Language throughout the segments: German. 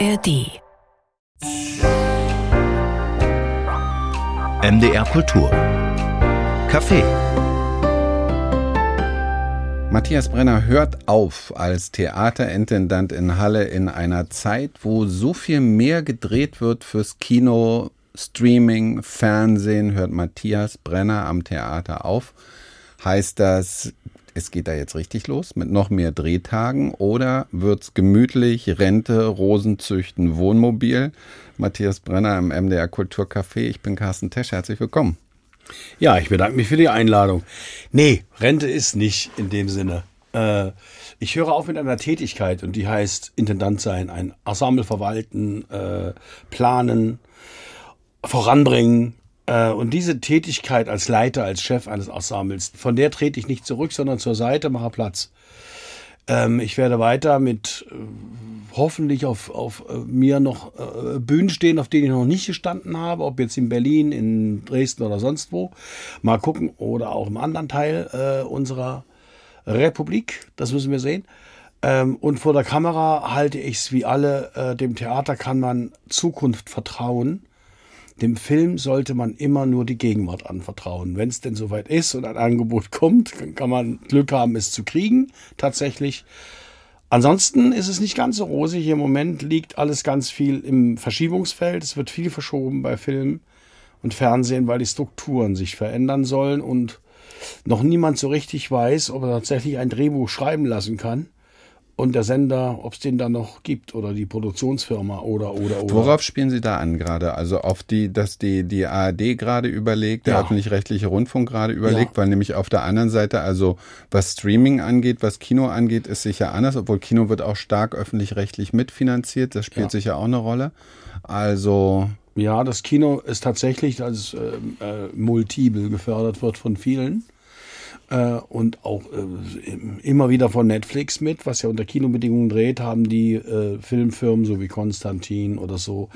ARD. MDR Kultur. Café. Matthias Brenner hört auf als Theaterintendant in Halle in einer Zeit, wo so viel mehr gedreht wird fürs Kino, Streaming, Fernsehen, hört Matthias Brenner am Theater auf. Heißt das, es geht da jetzt richtig los mit noch mehr Drehtagen oder wird's gemütlich, Rente, Rosenzüchten, Wohnmobil? Matthias Brenner im MDR Kulturcafé. Ich bin Carsten Tesch. Herzlich willkommen. Ja, ich bedanke mich für die Einladung. Nee, Rente ist nicht in dem Sinne. Äh, ich höre auf mit einer Tätigkeit und die heißt Intendant sein, ein Ensemble verwalten, äh, planen, voranbringen, und diese Tätigkeit als Leiter, als Chef eines Ensembles, von der trete ich nicht zurück, sondern zur Seite, mache Platz. Ähm, ich werde weiter mit äh, hoffentlich auf, auf äh, mir noch äh, Bühnen stehen, auf denen ich noch nicht gestanden habe, ob jetzt in Berlin, in Dresden oder sonst wo. Mal gucken oder auch im anderen Teil äh, unserer Republik. Das müssen wir sehen. Ähm, und vor der Kamera halte ich es wie alle. Äh, dem Theater kann man Zukunft vertrauen dem Film sollte man immer nur die Gegenwart anvertrauen. Wenn es denn soweit ist und ein Angebot kommt, kann man Glück haben, es zu kriegen, tatsächlich. Ansonsten ist es nicht ganz so rosig. Im Moment liegt alles ganz viel im Verschiebungsfeld. Es wird viel verschoben bei Film und Fernsehen, weil die Strukturen sich verändern sollen und noch niemand so richtig weiß, ob er tatsächlich ein Drehbuch schreiben lassen kann und der Sender, ob es den da noch gibt oder die Produktionsfirma oder oder oder. Worauf spielen Sie da an gerade? Also auf die, dass die die ARD gerade überlegt, der ja. öffentlich-rechtliche Rundfunk gerade überlegt, ja. weil nämlich auf der anderen Seite, also was Streaming angeht, was Kino angeht, ist sicher anders, obwohl Kino wird auch stark öffentlich-rechtlich mitfinanziert, das spielt ja. sicher auch eine Rolle. Also ja, das Kino ist tatsächlich als äh, äh, multiple gefördert wird von vielen äh, und auch äh, immer wieder von Netflix mit, was ja unter Kinobedingungen dreht, haben die äh, Filmfirmen so wie Konstantin oder so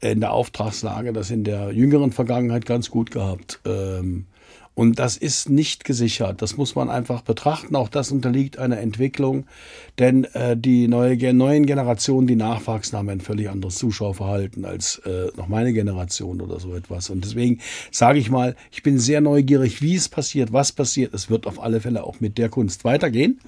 in der Auftragslage das in der jüngeren Vergangenheit ganz gut gehabt. Ähm, und das ist nicht gesichert. Das muss man einfach betrachten. Auch das unterliegt einer Entwicklung. Denn äh, die neue, neuen Generationen, die nachwachsen, haben ein völlig anderes Zuschauerverhalten als äh, noch meine Generation oder so etwas. Und deswegen sage ich mal, ich bin sehr neugierig, wie es passiert, was passiert. Es wird auf alle Fälle auch mit der Kunst weitergehen.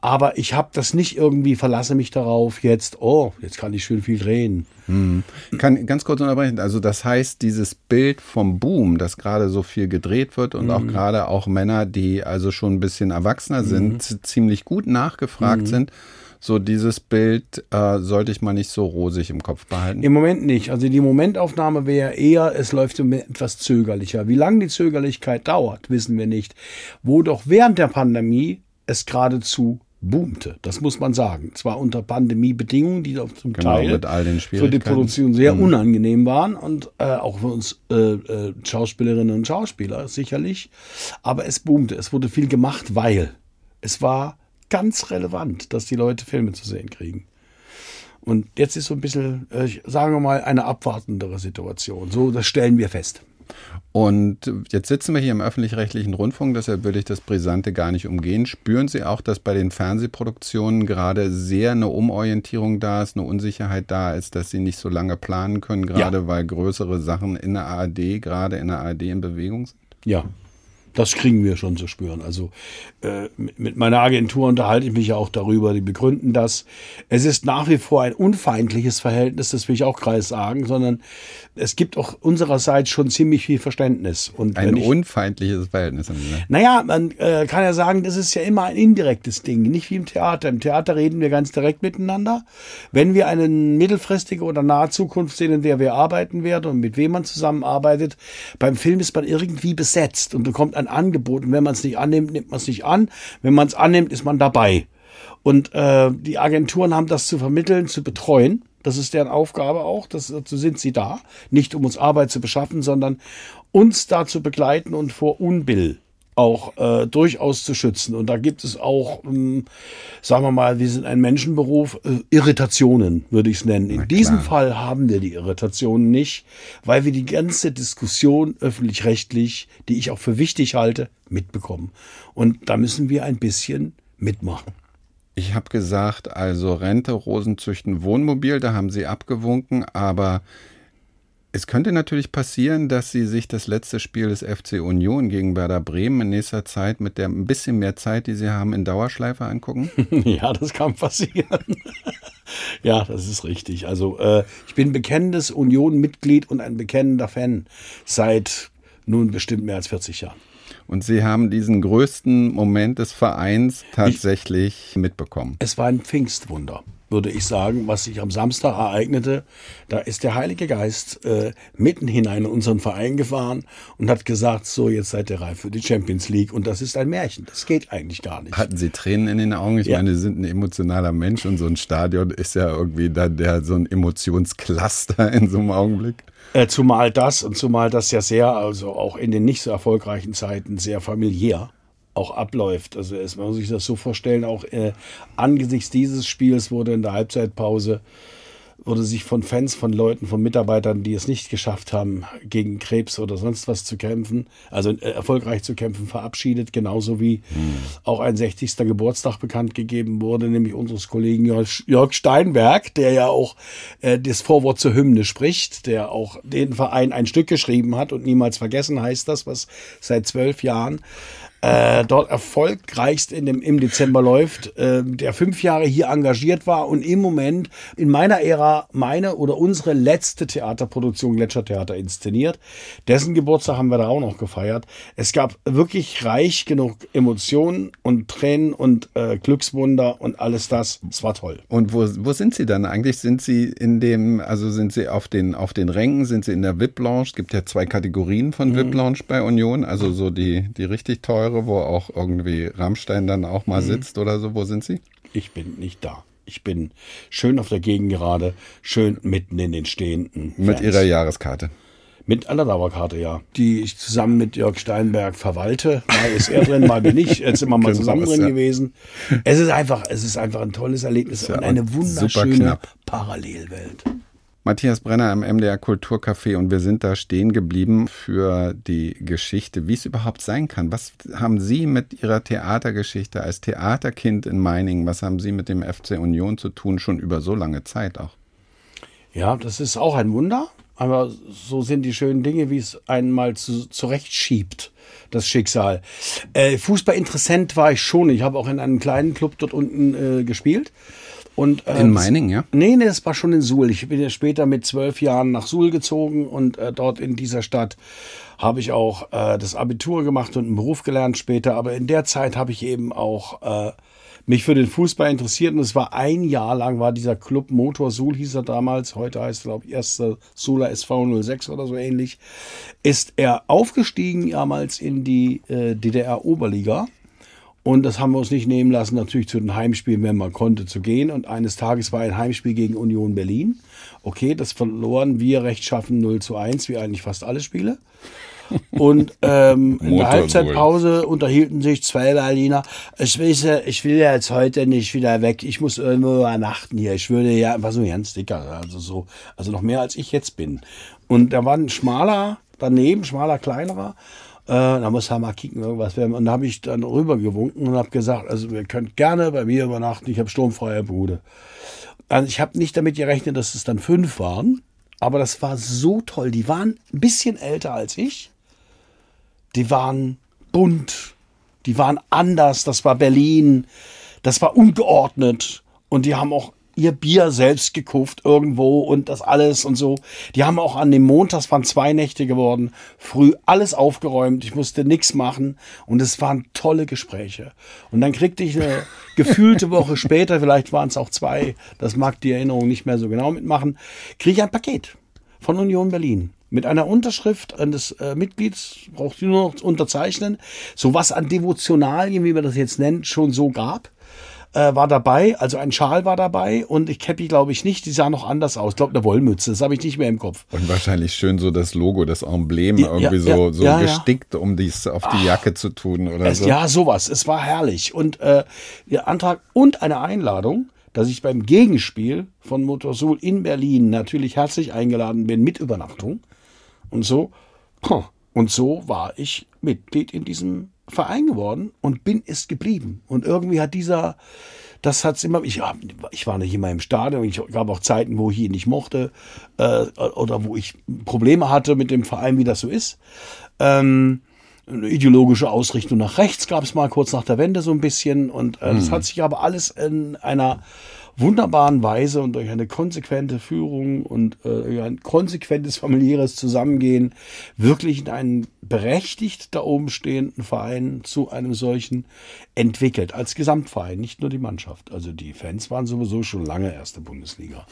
Aber ich habe das nicht irgendwie, verlasse mich darauf, jetzt, oh, jetzt kann ich schön viel drehen. Hm. Kann ganz kurz unterbrechen. Also das heißt, dieses Bild vom Boom, das gerade so viel gedreht wird und hm. auch gerade auch Männer, die also schon ein bisschen erwachsener hm. sind, ziemlich gut nachgefragt hm. sind. So dieses Bild äh, sollte ich mal nicht so rosig im Kopf behalten. Im Moment nicht. Also die Momentaufnahme wäre eher, es läuft etwas zögerlicher. Wie lange die Zögerlichkeit dauert, wissen wir nicht. Wo doch während der Pandemie es geradezu boomte. Das muss man sagen. Zwar unter Pandemiebedingungen, die zum genau, Teil für die Produktion sehr mhm. unangenehm waren und äh, auch für uns äh, äh, Schauspielerinnen und Schauspieler sicherlich. Aber es boomte. Es wurde viel gemacht, weil es war ganz relevant, dass die Leute Filme zu sehen kriegen. Und jetzt ist so ein bisschen, äh, sagen wir mal, eine abwartendere Situation. So, das stellen wir fest. Und jetzt sitzen wir hier im öffentlich-rechtlichen Rundfunk, deshalb will ich das Brisante gar nicht umgehen. Spüren Sie auch, dass bei den Fernsehproduktionen gerade sehr eine Umorientierung da ist, eine Unsicherheit da ist, dass Sie nicht so lange planen können, gerade ja. weil größere Sachen in der ARD, gerade in der ARD in Bewegung sind? Ja, das kriegen wir schon zu spüren. Also äh, mit meiner Agentur unterhalte ich mich ja auch darüber. Die begründen das. Es ist nach wie vor ein unfeindliches Verhältnis, das will ich auch kreis sagen, sondern es gibt auch unsererseits schon ziemlich viel Verständnis. Und ein ich, unfeindliches Verhältnis. Naja, man äh, kann ja sagen, das ist ja immer ein indirektes Ding, nicht wie im Theater. Im Theater reden wir ganz direkt miteinander. Wenn wir eine mittelfristige oder nahe Zukunft sehen, in der wir arbeiten werden und mit wem man zusammenarbeitet, beim Film ist man irgendwie besetzt und bekommt ein Angebot. Und wenn man es nicht annimmt, nimmt man es nicht an. Wenn man es annimmt, ist man dabei. Und äh, die Agenturen haben das zu vermitteln, zu betreuen. Das ist deren Aufgabe auch. Das, dazu sind sie da. Nicht um uns Arbeit zu beschaffen, sondern uns da zu begleiten und vor Unbill auch äh, durchaus zu schützen. Und da gibt es auch, ähm, sagen wir mal, wir sind ein Menschenberuf, äh, Irritationen, würde ich es nennen. In diesem Fall haben wir die Irritationen nicht, weil wir die ganze Diskussion öffentlich-rechtlich, die ich auch für wichtig halte, mitbekommen. Und da müssen wir ein bisschen mitmachen. Ich habe gesagt, also Rente, Rosenzüchten, Wohnmobil, da haben Sie abgewunken, aber es könnte natürlich passieren, dass Sie sich das letzte Spiel des FC Union gegen Werder Bremen in nächster Zeit mit der ein bisschen mehr Zeit, die Sie haben, in Dauerschleife angucken. ja, das kann passieren. ja, das ist richtig. Also äh, ich bin bekennendes Union-Mitglied und ein bekennender Fan seit nun bestimmt mehr als 40 Jahren. Und Sie haben diesen größten Moment des Vereins tatsächlich ich, mitbekommen. Es war ein Pfingstwunder würde ich sagen, was sich am Samstag ereignete. Da ist der Heilige Geist äh, mitten hinein in unseren Verein gefahren und hat gesagt, so, jetzt seid ihr reif für die Champions League. Und das ist ein Märchen. Das geht eigentlich gar nicht. Hatten Sie Tränen in den Augen? Ich ja. meine, Sie sind ein emotionaler Mensch und so ein Stadion ist ja irgendwie dann der, so ein Emotionscluster in so einem Augenblick. Äh, zumal das und zumal das ja sehr, also auch in den nicht so erfolgreichen Zeiten sehr familiär auch abläuft. Also es, man muss sich das so vorstellen, auch äh, angesichts dieses Spiels wurde in der Halbzeitpause wurde sich von Fans, von Leuten, von Mitarbeitern, die es nicht geschafft haben, gegen Krebs oder sonst was zu kämpfen, also äh, erfolgreich zu kämpfen, verabschiedet. Genauso wie hm. auch ein 60. Geburtstag bekannt gegeben wurde, nämlich unseres Kollegen Jörg Steinberg, der ja auch äh, das Vorwort zur Hymne spricht, der auch den Verein ein Stück geschrieben hat und niemals vergessen heißt das, was seit zwölf Jahren äh, dort erfolgreichst in dem, im Dezember läuft, äh, der fünf Jahre hier engagiert war und im Moment in meiner Ära meine oder unsere letzte Theaterproduktion Gletschertheater inszeniert. Dessen Geburtstag haben wir da auch noch gefeiert. Es gab wirklich reich genug Emotionen und Tränen und äh, Glückswunder und alles das. Es war toll. Und wo, wo sind Sie dann eigentlich? Sind Sie in dem, also sind Sie auf den, auf den Rängen? Sind Sie in der VIP-Lounge? Es gibt ja zwei Kategorien von mhm. VIP-Lounge bei Union, also so die, die richtig teuer Eure, wo auch irgendwie Rammstein dann auch mal mhm. sitzt oder so? Wo sind Sie? Ich bin nicht da. Ich bin schön auf der Gegend gerade, schön mitten in den Stehenden. Mit Ihrer Jahreskarte. Mit einer Dauerkarte, ja. Die ich zusammen mit Jörg Steinberg verwalte. Mal ist er drin, mal bin ich. Jetzt sind wir mal genau, zusammen drin ja. gewesen. Es ist einfach, es ist einfach ein tolles Erlebnis ja und eine wunderschöne Parallelwelt. Matthias Brenner im MDR Kulturcafé und wir sind da stehen geblieben für die Geschichte, wie es überhaupt sein kann. Was haben Sie mit Ihrer Theatergeschichte als Theaterkind in Meiningen, was haben Sie mit dem FC Union zu tun, schon über so lange Zeit auch? Ja, das ist auch ein Wunder, aber so sind die schönen Dinge, wie es einmal zu, zurechtschiebt das Schicksal. Äh, Fußballinteressent war ich schon. Ich habe auch in einem kleinen Club dort unten äh, gespielt. Und, äh, in Meiningen, ja? Nee, nee, das war schon in Suhl. Ich bin ja später mit zwölf Jahren nach Suhl gezogen und äh, dort in dieser Stadt habe ich auch äh, das Abitur gemacht und einen Beruf gelernt später. Aber in der Zeit habe ich eben auch äh, mich für den Fußball interessiert und es war ein Jahr lang war dieser Club Motor Suhl hieß er damals, heute heißt er glaube ich erster Suhler SV 06 oder so ähnlich, ist er aufgestiegen damals in die äh, DDR Oberliga und das haben wir uns nicht nehmen lassen, natürlich zu den Heimspielen, wenn man konnte, zu gehen. Und eines Tages war ein Heimspiel gegen Union Berlin. Okay, das verloren wir rechtschaffen 0 zu 1, wie eigentlich fast alle Spiele. Und ähm, in der Halbzeitpause unterhielten sich zwei Berliner. Ich weiß, ich will ja jetzt heute nicht wieder weg. Ich muss irgendwo übernachten hier. Ich würde ja einfach so ganz dicker, also so, also noch mehr als ich jetzt bin. Und da war ein schmaler daneben, schmaler, kleinerer. Äh, da muss er mal kicken, irgendwas werden. Und da habe ich dann rübergewunken und habe gesagt, also ihr könnt gerne bei mir übernachten, ich habe sturmfreie Bude. Also ich habe nicht damit gerechnet, dass es dann fünf waren, aber das war so toll. Die waren ein bisschen älter als ich. Die waren bunt, die waren anders, das war Berlin, das war ungeordnet. Und die haben auch ihr Bier selbst gekauft irgendwo und das alles und so. Die haben auch an dem Montag, es waren zwei Nächte geworden, früh alles aufgeräumt. Ich musste nichts machen und es waren tolle Gespräche. Und dann kriegte ich eine gefühlte Woche später, vielleicht waren es auch zwei, das mag die Erinnerung nicht mehr so genau mitmachen, kriege ich ein Paket von Union Berlin mit einer Unterschrift eines äh, Mitglieds, braucht ihr nur noch unterzeichnen, so was an Devotionalien, wie man das jetzt nennt, schon so gab äh, war dabei, also ein Schal war dabei und ich Cappy glaube ich nicht, die sah noch anders aus. Ich glaube eine Wollmütze, das habe ich nicht mehr im Kopf. Und wahrscheinlich schön so das Logo, das Emblem ja, irgendwie ja, so, so ja, gestickt, um dies auf die Jacke zu tun oder es, so. Ja, sowas. Es war herrlich. Und äh, der Antrag und eine Einladung, dass ich beim Gegenspiel von Motorsul in Berlin natürlich herzlich eingeladen bin mit Übernachtung. Und so, und so war ich Mitglied in diesem Verein geworden und bin es geblieben. Und irgendwie hat dieser das hat's immer, ich, ich war nicht immer im Stadion, ich gab auch Zeiten, wo ich ihn nicht mochte äh, oder wo ich Probleme hatte mit dem Verein, wie das so ist. Ähm, eine ideologische Ausrichtung nach rechts gab es mal kurz nach der Wende so ein bisschen und äh, das hm. hat sich aber alles in einer wunderbaren Weise und durch eine konsequente Führung und äh, ein konsequentes familiäres Zusammengehen wirklich in einen berechtigt da oben stehenden Verein zu einem solchen entwickelt, als Gesamtverein, nicht nur die Mannschaft. Also die Fans waren sowieso schon lange erste Bundesliga.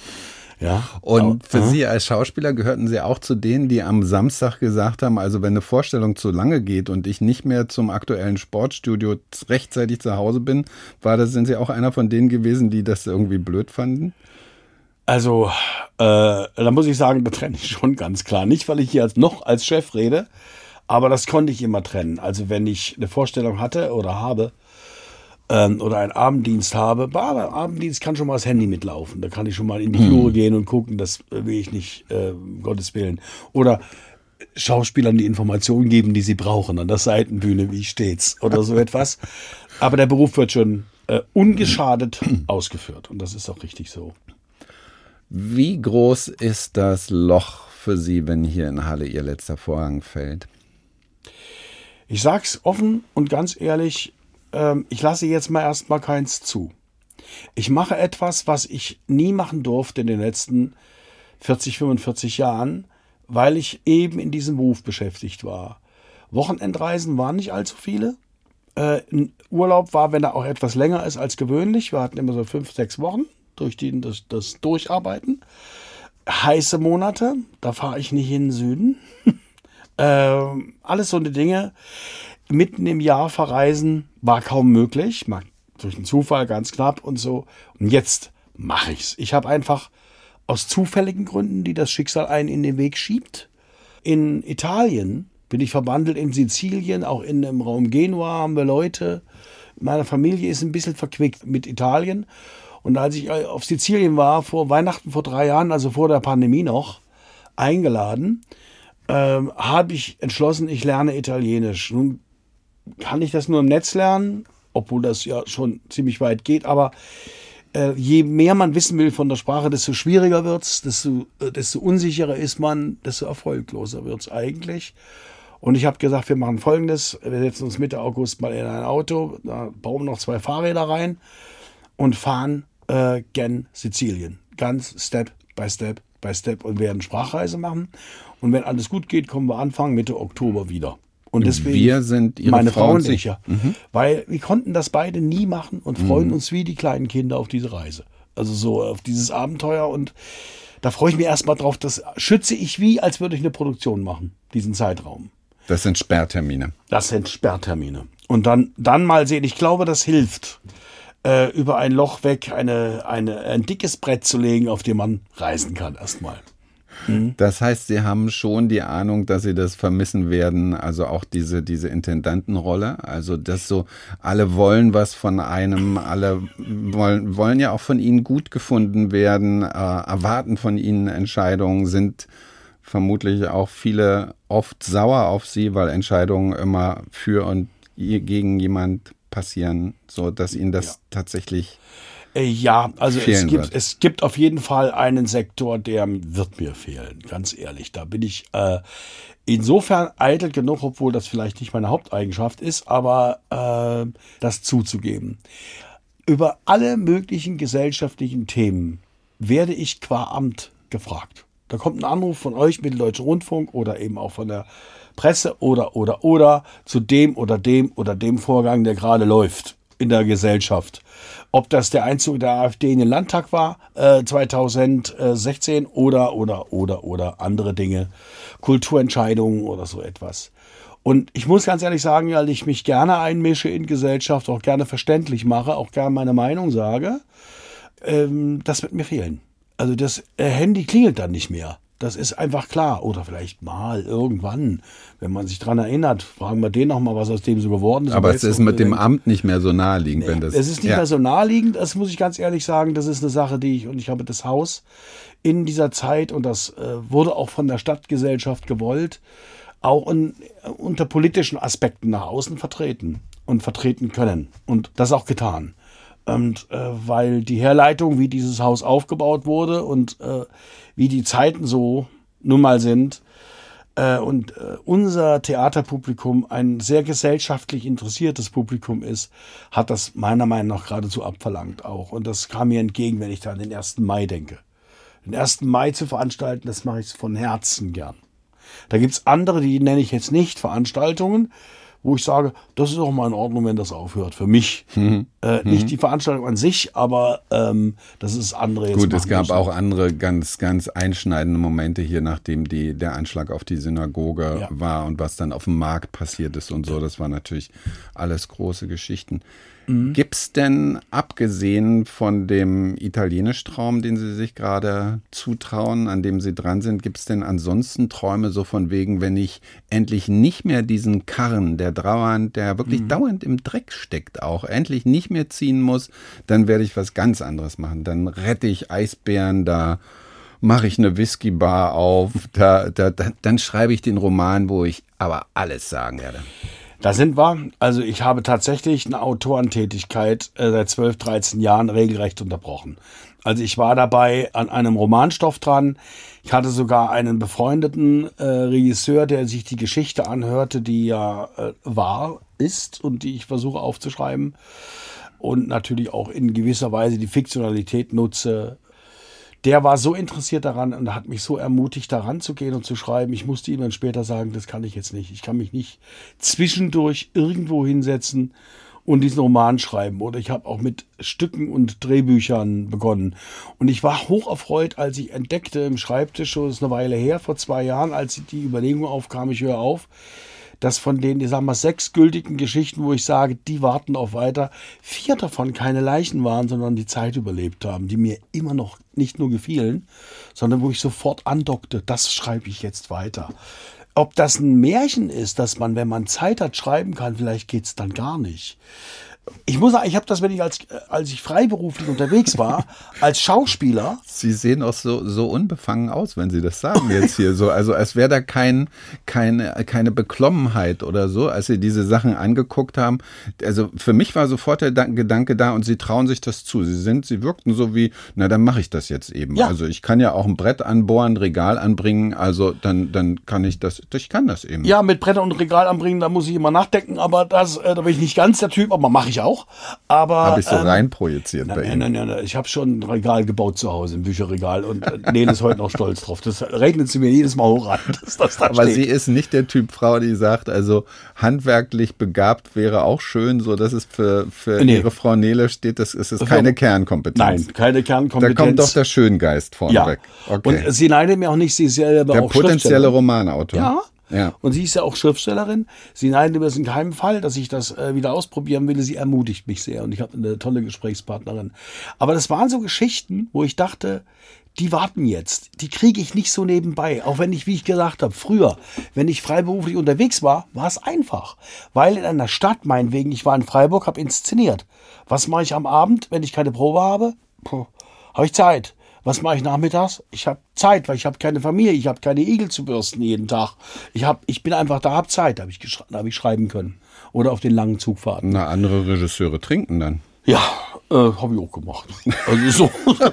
Ja. Und für Sie als Schauspieler gehörten Sie auch zu denen, die am Samstag gesagt haben, also wenn eine Vorstellung zu lange geht und ich nicht mehr zum aktuellen Sportstudio rechtzeitig zu Hause bin, war das, sind Sie auch einer von denen gewesen, die das irgendwie blöd fanden? Also, äh, da muss ich sagen, da trenne ich schon ganz klar. Nicht, weil ich hier als, noch als Chef rede, aber das konnte ich immer trennen. Also, wenn ich eine Vorstellung hatte oder habe, ähm, oder einen Abenddienst habe, aber Abenddienst kann schon mal das Handy mitlaufen. Da kann ich schon mal in die Flure mhm. gehen und gucken, das will ich nicht, äh, um Gottes Willen. Oder Schauspielern die Informationen geben, die sie brauchen, an der Seitenbühne, wie steht's, oder so etwas. Aber der Beruf wird schon äh, ungeschadet ausgeführt und das ist auch richtig so. Wie groß ist das Loch für Sie, wenn hier in Halle Ihr letzter Vorhang fällt? Ich sag's offen und ganz ehrlich, ähm, ich lasse jetzt mal erstmal keins zu. Ich mache etwas, was ich nie machen durfte in den letzten 40, 45 Jahren, weil ich eben in diesem Beruf beschäftigt war. Wochenendreisen waren nicht allzu viele. Äh, Urlaub war, wenn er auch etwas länger ist als gewöhnlich. Wir hatten immer so fünf, sechs Wochen durch die, das, das Durcharbeiten. Heiße Monate, da fahre ich nicht in den Süden. äh, alles so eine Dinge mitten im Jahr verreisen war kaum möglich, mal durch einen Zufall ganz knapp und so. Und jetzt mache ich's. Ich habe einfach aus zufälligen Gründen, die das Schicksal einen in den Weg schiebt. In Italien bin ich verbandelt, in Sizilien, auch in dem Raum Genua haben wir Leute. Meine Familie ist ein bisschen verquickt mit Italien. Und als ich auf Sizilien war, vor Weihnachten vor drei Jahren, also vor der Pandemie noch, eingeladen, ähm, habe ich entschlossen, ich lerne Italienisch. Nun kann ich das nur im Netz lernen, obwohl das ja schon ziemlich weit geht, aber äh, je mehr man wissen will von der Sprache, desto schwieriger wird's, desto, äh, desto unsicherer ist man, desto erfolgloser wird's eigentlich. Und ich habe gesagt, wir machen folgendes, wir setzen uns Mitte August mal in ein Auto, da bauen noch zwei Fahrräder rein und fahren äh, gen Sizilien. Ganz Step by Step by Step und werden Sprachreise machen. Und wenn alles gut geht, kommen wir Anfang Mitte Oktober wieder. Und deswegen wir sind ihre meine Frau und ich. Mhm. Weil wir konnten das beide nie machen und freuen mhm. uns wie die kleinen Kinder auf diese Reise. Also so auf dieses Abenteuer und da freue ich mich erstmal drauf. Das schütze ich wie, als würde ich eine Produktion machen, diesen Zeitraum. Das sind Sperrtermine. Das sind Sperrtermine. Und dann, dann mal sehen, ich glaube, das hilft, äh, über ein Loch weg eine, eine, ein dickes Brett zu legen, auf dem man reisen kann erstmal. Mhm. Das heißt, Sie haben schon die Ahnung, dass Sie das vermissen werden, also auch diese, diese Intendantenrolle. Also, dass so alle wollen was von einem, alle wollen, wollen ja auch von Ihnen gut gefunden werden, äh, erwarten von Ihnen Entscheidungen, sind vermutlich auch viele oft sauer auf Sie, weil Entscheidungen immer für und gegen jemand passieren, so dass Ihnen das ja. tatsächlich ja, also es gibt, es gibt auf jeden Fall einen Sektor, der wird mir fehlen, ganz ehrlich. Da bin ich äh, insofern eitel genug, obwohl das vielleicht nicht meine Haupteigenschaft ist, aber äh, das zuzugeben. Über alle möglichen gesellschaftlichen Themen werde ich qua Amt gefragt. Da kommt ein Anruf von euch, Mitteldeutschen Rundfunk oder eben auch von der Presse oder, oder, oder zu dem oder dem oder dem Vorgang, der gerade läuft in der Gesellschaft. Ob das der Einzug der AfD in den Landtag war äh, 2016 oder oder oder oder andere Dinge, Kulturentscheidungen oder so etwas. Und ich muss ganz ehrlich sagen, weil ich mich gerne einmische in Gesellschaft, auch gerne verständlich mache, auch gerne meine Meinung sage, ähm, das wird mir fehlen. Also das äh, Handy klingelt dann nicht mehr. Das ist einfach klar. Oder vielleicht mal irgendwann, wenn man sich dran erinnert, fragen wir den nochmal, was aus dem so geworden ist. Aber es ist mit dem Amt nicht mehr so naheliegend, nee, wenn das. Es ist nicht ja. mehr so naheliegend, das muss ich ganz ehrlich sagen. Das ist eine Sache, die ich, und ich habe das Haus in dieser Zeit, und das äh, wurde auch von der Stadtgesellschaft gewollt, auch in, unter politischen Aspekten nach außen vertreten und vertreten können. Und das auch getan. Und äh, weil die Herleitung, wie dieses Haus aufgebaut wurde und äh, wie die Zeiten so nun mal sind, äh, und äh, unser Theaterpublikum ein sehr gesellschaftlich interessiertes Publikum ist, hat das meiner Meinung nach geradezu abverlangt auch. Und das kam mir entgegen, wenn ich da an den 1. Mai denke. Den 1. Mai zu veranstalten, das mache ich von Herzen gern. Da gibt's andere, die nenne ich jetzt nicht Veranstaltungen, wo ich sage, das ist auch mal in Ordnung, wenn das aufhört. Für mich. Mhm. Äh, nicht mhm. die Veranstaltung an sich, aber ähm, das ist andere jetzt. Gut, es gab auch andere ganz, ganz einschneidende Momente hier, nachdem die, der Anschlag auf die Synagoge ja. war und was dann auf dem Markt passiert ist und so. Das war natürlich alles große Geschichten. Mhm. Gibt's denn, abgesehen von dem Italienisch-Traum, den Sie sich gerade zutrauen, an dem Sie dran sind, gibt's denn ansonsten Träume so von wegen, wenn ich endlich nicht mehr diesen Karren, der dauernd, der wirklich mhm. dauernd im Dreck steckt auch, endlich nicht mehr ziehen muss, dann werde ich was ganz anderes machen. Dann rette ich Eisbären da mache ich eine Whisky-Bar auf, da, da, da, dann schreibe ich den Roman, wo ich aber alles sagen werde. Da sind wir. Also ich habe tatsächlich eine Autorentätigkeit äh, seit 12, 13 Jahren regelrecht unterbrochen. Also ich war dabei an einem Romanstoff dran. Ich hatte sogar einen befreundeten äh, Regisseur, der sich die Geschichte anhörte, die ja äh, wahr ist und die ich versuche aufzuschreiben. Und natürlich auch in gewisser Weise die Fiktionalität nutze, der war so interessiert daran und hat mich so ermutigt, daran zu gehen und zu schreiben. Ich musste ihm dann später sagen, das kann ich jetzt nicht. Ich kann mich nicht zwischendurch irgendwo hinsetzen und diesen Roman schreiben. Oder ich habe auch mit Stücken und Drehbüchern begonnen. Und ich war hoch erfreut, als ich entdeckte im Schreibtisch, schon ist eine Weile her, vor zwei Jahren, als die Überlegung aufkam, ich höre auf, dass von den, ich sag mal, sechs gültigen Geschichten, wo ich sage, die warten auf weiter, vier davon keine Leichen waren, sondern die Zeit überlebt haben, die mir immer noch nicht nur gefielen, sondern wo ich sofort andockte, das schreibe ich jetzt weiter. Ob das ein Märchen ist, dass man, wenn man Zeit hat, schreiben kann, vielleicht geht's dann gar nicht ich muss sagen, ich habe das, wenn ich als, als ich freiberuflich unterwegs war, als Schauspieler. Sie sehen auch so, so unbefangen aus, wenn Sie das sagen jetzt hier so. Also als wäre da kein, keine, keine Beklommenheit oder so, als Sie diese Sachen angeguckt haben. Also für mich war sofort der Gedanke da und Sie trauen sich das zu. Sie sind, Sie wirkten so wie, na dann mache ich das jetzt eben. Ja. Also ich kann ja auch ein Brett anbohren, Regal anbringen, also dann, dann kann ich das, ich kann das eben. Ja, mit Bretter und Regal anbringen, da muss ich immer nachdenken, aber das, äh, da bin ich nicht ganz der Typ, aber mache ich auch. Aber habe ich so ähm, rein projiziert nein, bei Ihnen. Nein, nein, nein, ich habe schon ein Regal gebaut zu Hause, ein Bücherregal und äh, Nele ist heute noch stolz drauf. Das rechnet sie mir jedes Mal hoch an. Dass das da Aber steht. sie ist nicht der Typ Frau, die sagt, also handwerklich begabt wäre auch schön, so dass es für, für nee. ihre Frau Nele steht, das ist es keine Kernkompetenz. Nein, keine Kernkompetenz. Da kommt doch der Schöngeist vorne ja. weg. Okay. Und sie neidet mir auch nicht, sie ist selber der auch potenzielle Romanautor. Ja, Und sie ist ja auch Schriftstellerin. Sie mir das in keinem Fall, dass ich das äh, wieder ausprobieren will. Sie ermutigt mich sehr und ich habe eine tolle Gesprächspartnerin. Aber das waren so Geschichten, wo ich dachte, die warten jetzt. Die kriege ich nicht so nebenbei. Auch wenn ich, wie ich gesagt habe, früher, wenn ich freiberuflich unterwegs war, war es einfach. Weil in einer Stadt, meinetwegen, ich war in Freiburg, habe inszeniert. Was mache ich am Abend, wenn ich keine Probe habe? Habe ich Zeit. Was mache ich nachmittags? Ich habe Zeit, weil ich habe keine Familie, ich habe keine Igel zu bürsten jeden Tag. Ich, hab, ich bin einfach da, habe Zeit, habe ich, hab ich schreiben können. Oder auf den langen Zugfahrten. Na, andere Regisseure trinken dann. Ja, äh, habe ich auch gemacht. Also so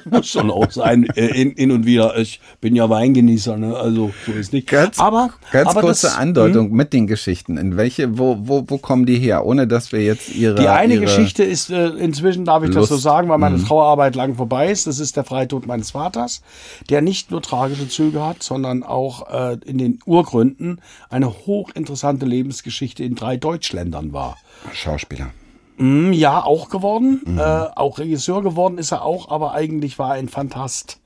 muss schon auch sein, äh, in, in und wieder. Ich bin ja Weingenießer, ne? also so ist nicht. Ganz, aber ganz aber kurze das, Andeutung mh? mit den Geschichten. In welche, wo, wo, wo kommen die her? Ohne dass wir jetzt ihre. Die eine ihre Geschichte ist äh, inzwischen, darf ich Lust. das so sagen, weil meine mhm. Trauerarbeit lang vorbei ist. Das ist der Freitod meines Vaters, der nicht nur tragische Züge hat, sondern auch äh, in den Urgründen eine hochinteressante Lebensgeschichte in drei Deutschländern war. Schauspieler. Mm, ja, auch geworden. Mhm. Äh, auch Regisseur geworden ist er auch, aber eigentlich war er ein Fantast.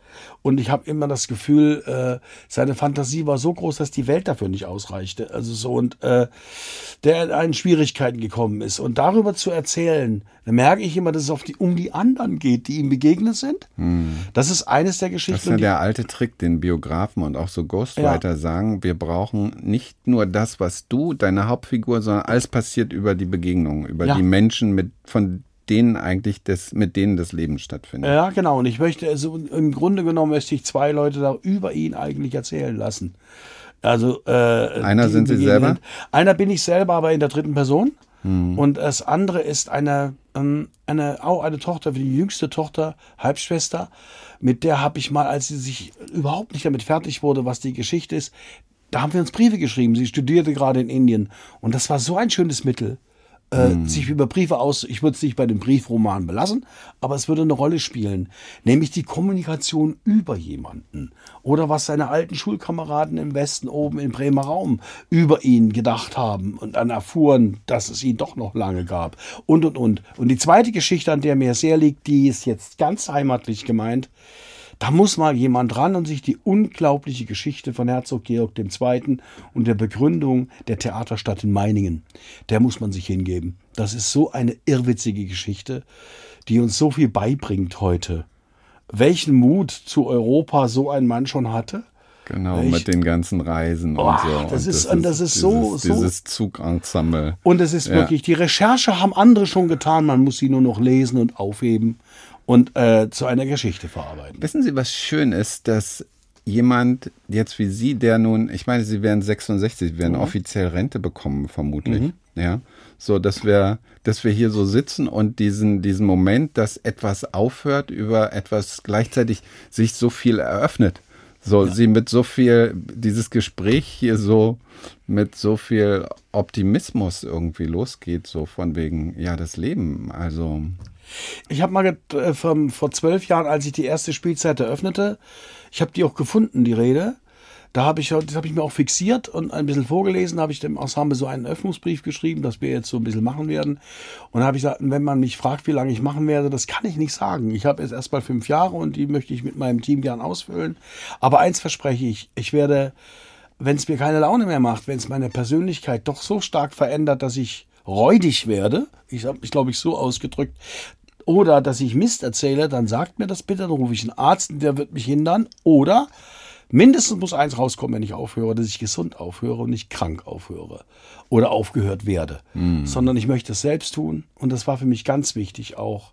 Und ich habe immer das Gefühl, äh, seine Fantasie war so groß, dass die Welt dafür nicht ausreichte. Also so und äh, der in Schwierigkeiten gekommen ist. Und darüber zu erzählen, da merke ich immer, dass es auf die, um die anderen geht, die ihm begegnet sind. Hm. Das ist eines der Geschichten. Das ist ja der alte Trick, den Biografen und auch so Ghostwriter ja. sagen. Wir brauchen nicht nur das, was du, deine Hauptfigur, sondern alles passiert über die Begegnung, über ja. die Menschen, mit, von denen eigentlich das, mit denen das Leben stattfindet. Ja, genau. Und ich möchte, also im Grunde genommen möchte ich zwei Leute da über ihn eigentlich erzählen lassen. Also äh, einer sind Sie selber? Einer bin ich selber, aber in der dritten Person. Mhm. Und das andere ist eine, ähm, eine, auch eine Tochter, die jüngste Tochter, Halbschwester, mit der habe ich mal, als sie sich überhaupt nicht damit fertig wurde, was die Geschichte ist, da haben wir uns Briefe geschrieben. Sie studierte gerade in Indien. Und das war so ein schönes Mittel äh, hm. sich über Briefe aus, ich würde es nicht bei den Briefromanen belassen, aber es würde eine Rolle spielen, nämlich die Kommunikation über jemanden oder was seine alten Schulkameraden im Westen oben im Bremer Raum über ihn gedacht haben und dann erfuhren, dass es ihn doch noch lange gab und und und. Und die zweite Geschichte, an der mir sehr liegt, die ist jetzt ganz heimatlich gemeint. Da muss mal jemand ran und sich die unglaubliche Geschichte von Herzog Georg II. und der Begründung der Theaterstadt in Meiningen, der muss man sich hingeben. Das ist so eine irrwitzige Geschichte, die uns so viel beibringt heute. Welchen Mut zu Europa so ein Mann schon hatte. Genau, Echt? mit den ganzen Reisen oh, und so. Das ist, und das ist, das ist so, dieses, so. Dieses Zugensemble. Und es ist ja. wirklich, die Recherche haben andere schon getan, man muss sie nur noch lesen und aufheben und äh, zu einer Geschichte verarbeiten. Wissen Sie, was schön ist, dass jemand jetzt wie Sie, der nun, ich meine, Sie werden 66, Sie werden mhm. offiziell Rente bekommen, vermutlich. Mhm. Ja. So, dass wir, dass wir hier so sitzen und diesen, diesen Moment, dass etwas aufhört, über etwas gleichzeitig sich so viel eröffnet. So, ja. sie mit so viel, dieses Gespräch hier so mit so viel Optimismus irgendwie losgeht, so von wegen, ja, das Leben. Also. Ich habe mal äh, vor zwölf Jahren, als ich die erste Spielzeit eröffnete, ich habe die auch gefunden, die Rede. Da habe ich, das habe ich mir auch fixiert und ein bisschen vorgelesen, habe ich dem Ensemble so einen Öffnungsbrief geschrieben, dass wir jetzt so ein bisschen machen werden. Und da habe ich gesagt, wenn man mich fragt, wie lange ich machen werde, das kann ich nicht sagen. Ich habe jetzt erst mal fünf Jahre und die möchte ich mit meinem Team gern ausfüllen. Aber eins verspreche ich, ich werde, wenn es mir keine Laune mehr macht, wenn es meine Persönlichkeit doch so stark verändert, dass ich räudig werde, ich habe mich, glaube ich, so ausgedrückt, oder dass ich Mist erzähle, dann sagt mir das bitte, dann rufe ich einen Arzt, der wird mich hindern. Oder mindestens muss eins rauskommen, wenn ich aufhöre, dass ich gesund aufhöre und nicht krank aufhöre oder aufgehört werde, mm. sondern ich möchte es selbst tun. Und das war für mich ganz wichtig auch,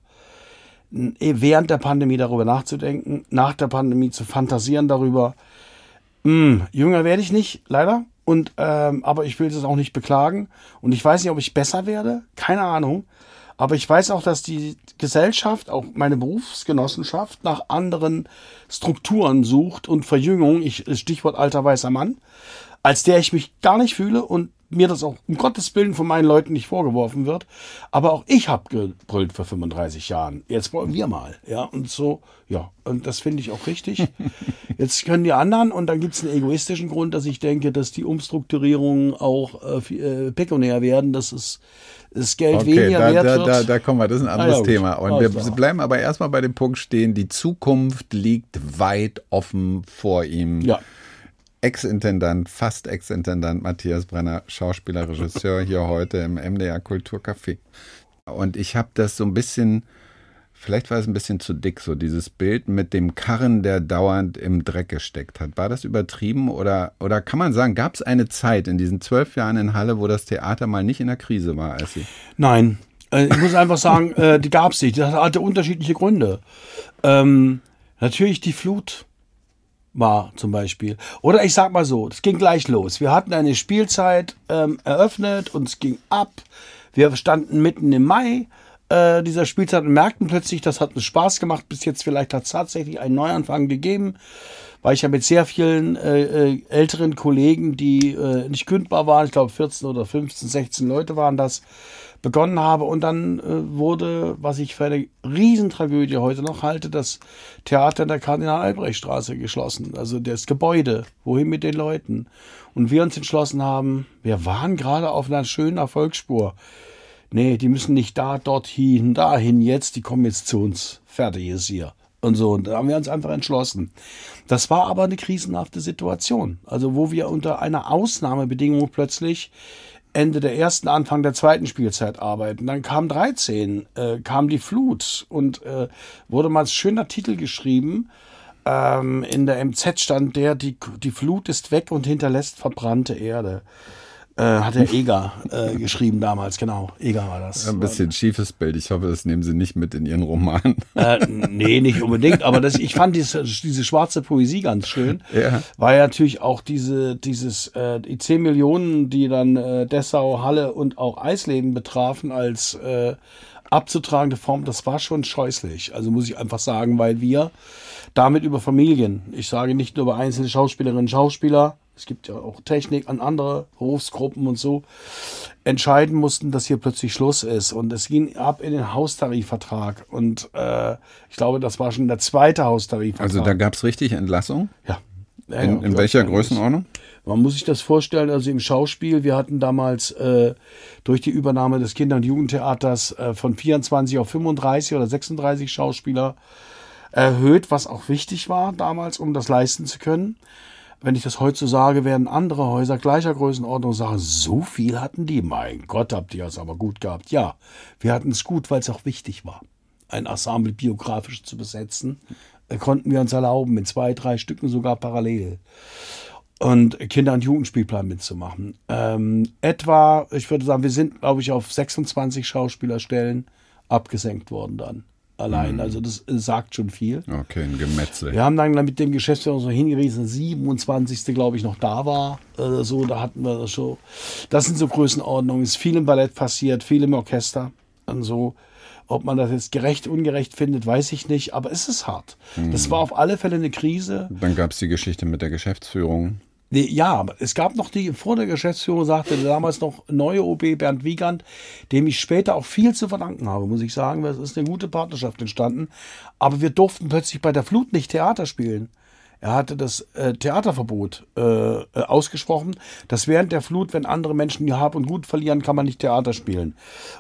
während der Pandemie darüber nachzudenken, nach der Pandemie zu fantasieren darüber. Mh, hm, jünger werde ich nicht, leider. Und ähm, aber ich will das auch nicht beklagen. Und ich weiß nicht, ob ich besser werde. Keine Ahnung. Aber ich weiß auch, dass die Gesellschaft, auch meine Berufsgenossenschaft, nach anderen Strukturen sucht und Verjüngung, ich, Stichwort alter weißer Mann, als der ich mich gar nicht fühle und mir das auch um Gottes Willen von meinen Leuten nicht vorgeworfen wird. Aber auch ich habe gebrüllt vor 35 Jahren. Jetzt wollen wir mal. Ja, und so, ja, und das finde ich auch richtig. Jetzt können die anderen, und dann gibt es einen egoistischen Grund, dass ich denke, dass die Umstrukturierungen auch äh, äh pekuniär werden, dass es das Geld okay, weniger da, wert da, wird. Da, da kommen wir, das ist ein anderes ah, ja, Thema. Und wir bleiben aber erstmal bei dem Punkt stehen, die Zukunft liegt weit offen vor ihm. Ja. Ex-Intendant, fast Ex-Intendant Matthias Brenner, Schauspieler, Regisseur hier heute im MDR Kulturcafé. Und ich habe das so ein bisschen, vielleicht war es ein bisschen zu dick, so dieses Bild mit dem Karren, der dauernd im Dreck gesteckt hat. War das übertrieben oder, oder kann man sagen, gab es eine Zeit in diesen zwölf Jahren in Halle, wo das Theater mal nicht in der Krise war, als Sie? Nein, äh, ich muss einfach sagen, äh, die gab es nicht. Das hatte unterschiedliche Gründe. Ähm, natürlich die Flut war zum Beispiel. Oder ich sag mal so, es ging gleich los. Wir hatten eine Spielzeit ähm, eröffnet und es ging ab. Wir standen mitten im Mai äh, dieser Spielzeit und merkten plötzlich, das hat uns Spaß gemacht. Bis jetzt vielleicht hat es tatsächlich einen Neuanfang gegeben, weil ich ja mit sehr vielen äh, äh, älteren Kollegen, die äh, nicht kündbar waren, ich glaube 14 oder 15, 16 Leute waren das, begonnen habe. Und dann äh, wurde, was ich für eine Riesentragödie heute noch halte, das Theater in der Kardinal-Albrecht-Straße geschlossen. Also das Gebäude. Wohin mit den Leuten? Und wir uns entschlossen haben, wir waren gerade auf einer schönen Erfolgsspur. Nee, die müssen nicht da, dorthin, dahin jetzt, die kommen jetzt zu uns. Fertig ist hier und so. Und da haben wir uns einfach entschlossen. Das war aber eine krisenhafte Situation. Also wo wir unter einer Ausnahmebedingung plötzlich Ende der ersten, Anfang der zweiten Spielzeit arbeiten. Dann kam 13, äh, kam die Flut und äh, wurde mal als schöner Titel geschrieben. Ähm, in der MZ stand der, die, die Flut ist weg und hinterlässt verbrannte Erde. Äh, hat der Eger äh, geschrieben damals, genau. Eger war das. Ein bisschen schiefes Bild. Ich hoffe, das nehmen Sie nicht mit in Ihren Roman. Äh, nee, nicht unbedingt, aber das, ich fand diese, diese schwarze Poesie ganz schön. Ja. War ja natürlich auch diese, dieses, äh, die 10 Millionen, die dann äh, Dessau, Halle und auch Eisleben betrafen als äh, abzutragende Form, das war schon scheußlich. Also muss ich einfach sagen, weil wir damit über Familien, ich sage nicht nur über einzelne Schauspielerinnen und Schauspieler, es gibt ja auch Technik an andere Berufsgruppen und so, entscheiden mussten, dass hier plötzlich Schluss ist. Und es ging ab in den Haustarifvertrag. Und äh, ich glaube, das war schon der zweite Haustarifvertrag. Also da gab es richtig Entlassung? ja. Ja, In, in welcher Größenordnung? Man muss sich das vorstellen, also im Schauspiel, wir hatten damals äh, durch die Übernahme des Kinder- und Jugendtheaters äh, von 24 auf 35 oder 36 Schauspieler erhöht, was auch wichtig war damals, um das leisten zu können. Wenn ich das heute so sage, werden andere Häuser gleicher Größenordnung sagen, so viel hatten die. Mein Gott, habt ihr es aber gut gehabt. Ja, wir hatten es gut, weil es auch wichtig war, ein Ensemble biografisch zu besetzen. Äh, konnten wir uns erlauben, mit zwei, drei Stücken sogar parallel und Kinder- und Jugendspielplan mitzumachen. Ähm, etwa, ich würde sagen, wir sind, glaube ich, auf 26 Schauspielerstellen abgesenkt worden dann. Allein. Also das äh, sagt schon viel. Okay, ein Gemetzel. Wir haben dann mit dem Geschäftsführer so hingewiesen, 27. glaube ich noch da war. Äh, so, da hatten wir das so. Das sind so Größenordnungen. Ist viel im Ballett passiert, viel im Orchester. Und so. Ob man das jetzt gerecht, ungerecht findet, weiß ich nicht, aber es ist hart. Das war auf alle Fälle eine Krise. Dann gab es die Geschichte mit der Geschäftsführung. Nee, ja, es gab noch die, vor der Geschäftsführung sagte damals noch neue OB Bernd Wiegand, dem ich später auch viel zu verdanken habe, muss ich sagen. Es ist eine gute Partnerschaft entstanden. Aber wir durften plötzlich bei der Flut nicht Theater spielen. Er hatte das äh, Theaterverbot äh, äh, ausgesprochen, dass während der Flut, wenn andere Menschen ihr Hab und Gut verlieren, kann man nicht Theater spielen.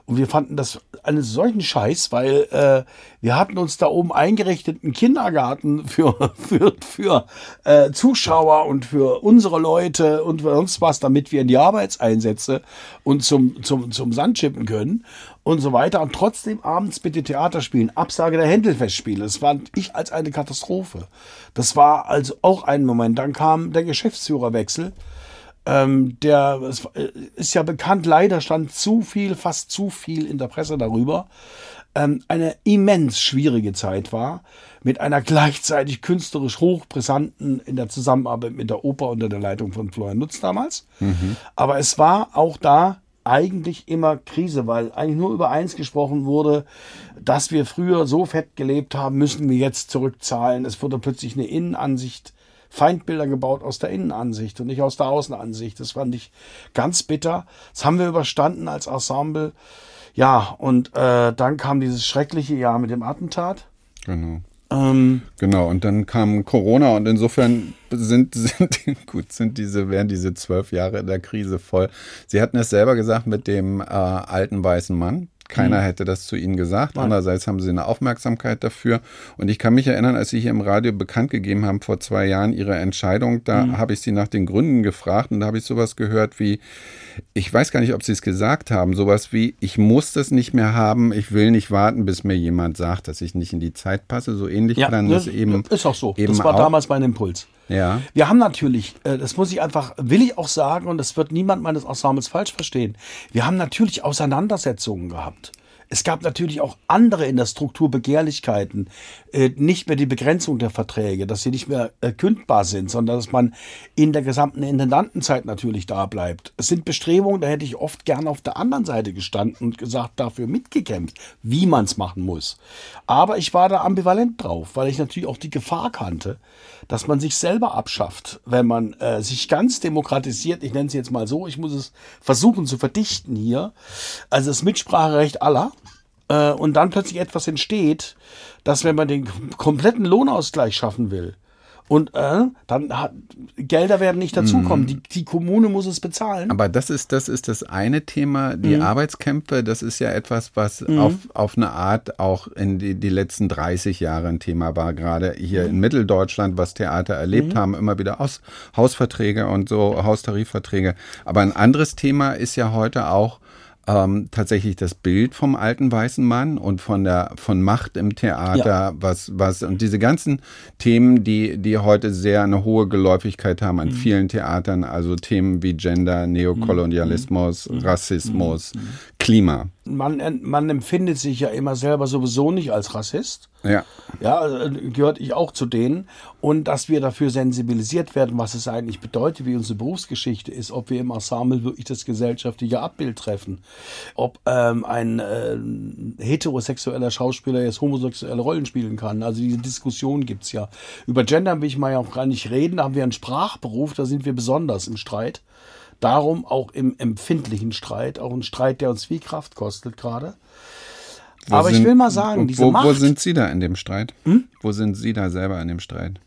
Und wir fanden das einen solchen Scheiß, weil äh, wir hatten uns da oben eingerichtet, einen Kindergarten für, für, für äh, Zuschauer und für unsere Leute und sonst was, damit wir in die Arbeitseinsätze und zum, zum, zum Sand chippen können und so weiter. Und trotzdem abends bitte Theater spielen. Absage der Händelfestspiele. Das fand ich als eine Katastrophe. Das war also auch ein Moment. Dann kam der Geschäftsführerwechsel. Ähm, der es ist ja bekannt, leider stand zu viel, fast zu viel in der Presse darüber. Ähm, eine immens schwierige Zeit war, mit einer gleichzeitig künstlerisch hochbrisanten in der Zusammenarbeit mit der Oper unter der Leitung von Florian Nutz damals. Aber es war auch da eigentlich immer Krise, weil eigentlich nur über eins gesprochen wurde, dass wir früher so fett gelebt haben, müssen wir jetzt zurückzahlen. Es wurde plötzlich eine Innenansicht, Feindbilder gebaut aus der Innenansicht und nicht aus der Außenansicht. Das fand ich ganz bitter. Das haben wir überstanden als Ensemble. Ja, und äh, dann kam dieses schreckliche Jahr mit dem Attentat. Genau. Ähm, Genau, und dann kam Corona und insofern sind, sind gut, sind diese, werden diese zwölf Jahre der Krise voll. Sie hatten es selber gesagt mit dem äh, alten weißen Mann. Keiner hätte das zu Ihnen gesagt. Andererseits haben Sie eine Aufmerksamkeit dafür. Und ich kann mich erinnern, als Sie hier im Radio bekannt gegeben haben vor zwei Jahren Ihre Entscheidung, da habe ich Sie nach den Gründen gefragt und da habe ich sowas gehört wie, ich weiß gar nicht, ob Sie es gesagt haben, sowas wie, ich muss das nicht mehr haben, ich will nicht warten, bis mir jemand sagt, dass ich nicht in die Zeit passe. So ähnlich ja, klang das das eben. ist auch so. Eben das war auch. damals mein Impuls. Ja. Wir haben natürlich, äh, das muss ich einfach, will ich auch sagen, und das wird niemand meines Ensembles falsch verstehen, wir haben natürlich Auseinandersetzungen gehabt. Es gab natürlich auch andere in der Struktur Begehrlichkeiten, äh, nicht mehr die Begrenzung der Verträge, dass sie nicht mehr äh, kündbar sind, sondern dass man in der gesamten Intendantenzeit natürlich da bleibt. Es sind Bestrebungen, da hätte ich oft gern auf der anderen Seite gestanden und gesagt, dafür mitgekämpft, wie man es machen muss. Aber ich war da ambivalent drauf, weil ich natürlich auch die Gefahr kannte, dass man sich selber abschafft, wenn man äh, sich ganz demokratisiert, ich nenne es jetzt mal so, ich muss es versuchen zu verdichten hier, also das Mitspracherecht aller, äh, und dann plötzlich etwas entsteht, dass wenn man den kompletten Lohnausgleich schaffen will, und äh, dann hat, Gelder werden nicht dazukommen. Die, die Kommune muss es bezahlen. Aber das ist, das ist das eine Thema, die Mhm. Arbeitskämpfe, das ist ja etwas, was auf, auf eine Art auch in die, die letzten 30 Jahre ein Thema war, gerade hier Mhm. in Mitteldeutschland, was Theater erlebt haben, immer wieder aus, Hausverträge und so, Haustarifverträge. Aber ein anderes Thema ist ja heute auch ähm, tatsächlich das Bild vom alten weißen Mann und von der von Macht im Theater, ja. was was und diese ganzen Themen, die die heute sehr eine hohe Geläufigkeit haben an mhm. vielen Theatern, also Themen wie Gender, Neokolonialismus, mhm. Rassismus, mhm. Klima. Man, man empfindet sich ja immer selber sowieso nicht als Rassist. Ja. Ja, also, gehört ich auch zu denen. Und dass wir dafür sensibilisiert werden, was es eigentlich bedeutet, wie unsere Berufsgeschichte ist, ob wir im Ensemble wirklich das gesellschaftliche Abbild treffen, ob ähm, ein äh, heterosexueller Schauspieler jetzt homosexuelle Rollen spielen kann. Also diese Diskussion gibt es ja. Über Gender will ich mal ja auch gar nicht reden. Da haben wir einen Sprachberuf, da sind wir besonders im Streit. Darum auch im empfindlichen Streit, auch ein Streit, der uns viel Kraft kostet gerade. Wo Aber sind, ich will mal sagen, diese wo, Macht. Wo sind Sie da in dem Streit? Hm? Wo sind Sie da selber in dem Streit?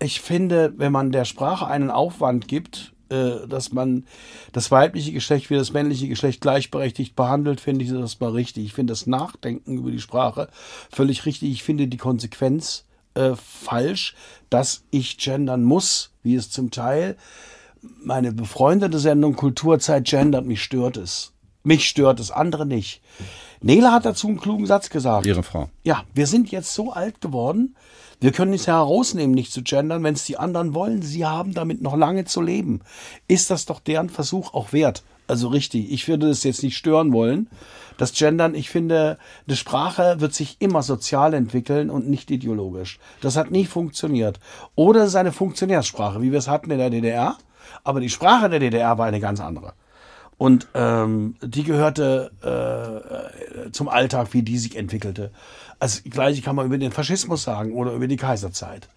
Ich finde, wenn man der Sprache einen Aufwand gibt, äh, dass man das weibliche Geschlecht wie das männliche Geschlecht gleichberechtigt behandelt, finde ich das mal richtig. Ich finde das Nachdenken über die Sprache völlig richtig. Ich finde die Konsequenz äh, falsch, dass ich gendern muss, wie es zum Teil meine befreundete Sendung Kulturzeit gendert. Mich stört es. Mich stört es, andere nicht. Nele hat dazu einen klugen Satz gesagt. Ihre Frau. Ja, wir sind jetzt so alt geworden, wir können es ja herausnehmen, nicht zu gendern, wenn es die anderen wollen. Sie haben damit noch lange zu leben. Ist das doch deren Versuch auch wert? Also richtig, ich würde das jetzt nicht stören wollen. Das Gendern, ich finde, eine Sprache wird sich immer sozial entwickeln und nicht ideologisch. Das hat nie funktioniert. Oder es ist eine Funktionärssprache, wie wir es hatten in der DDR. Aber die Sprache der DDR war eine ganz andere. Und ähm, die gehörte äh, zum Alltag, wie die sich entwickelte. Also gleiche kann man über den Faschismus sagen oder über die Kaiserzeit.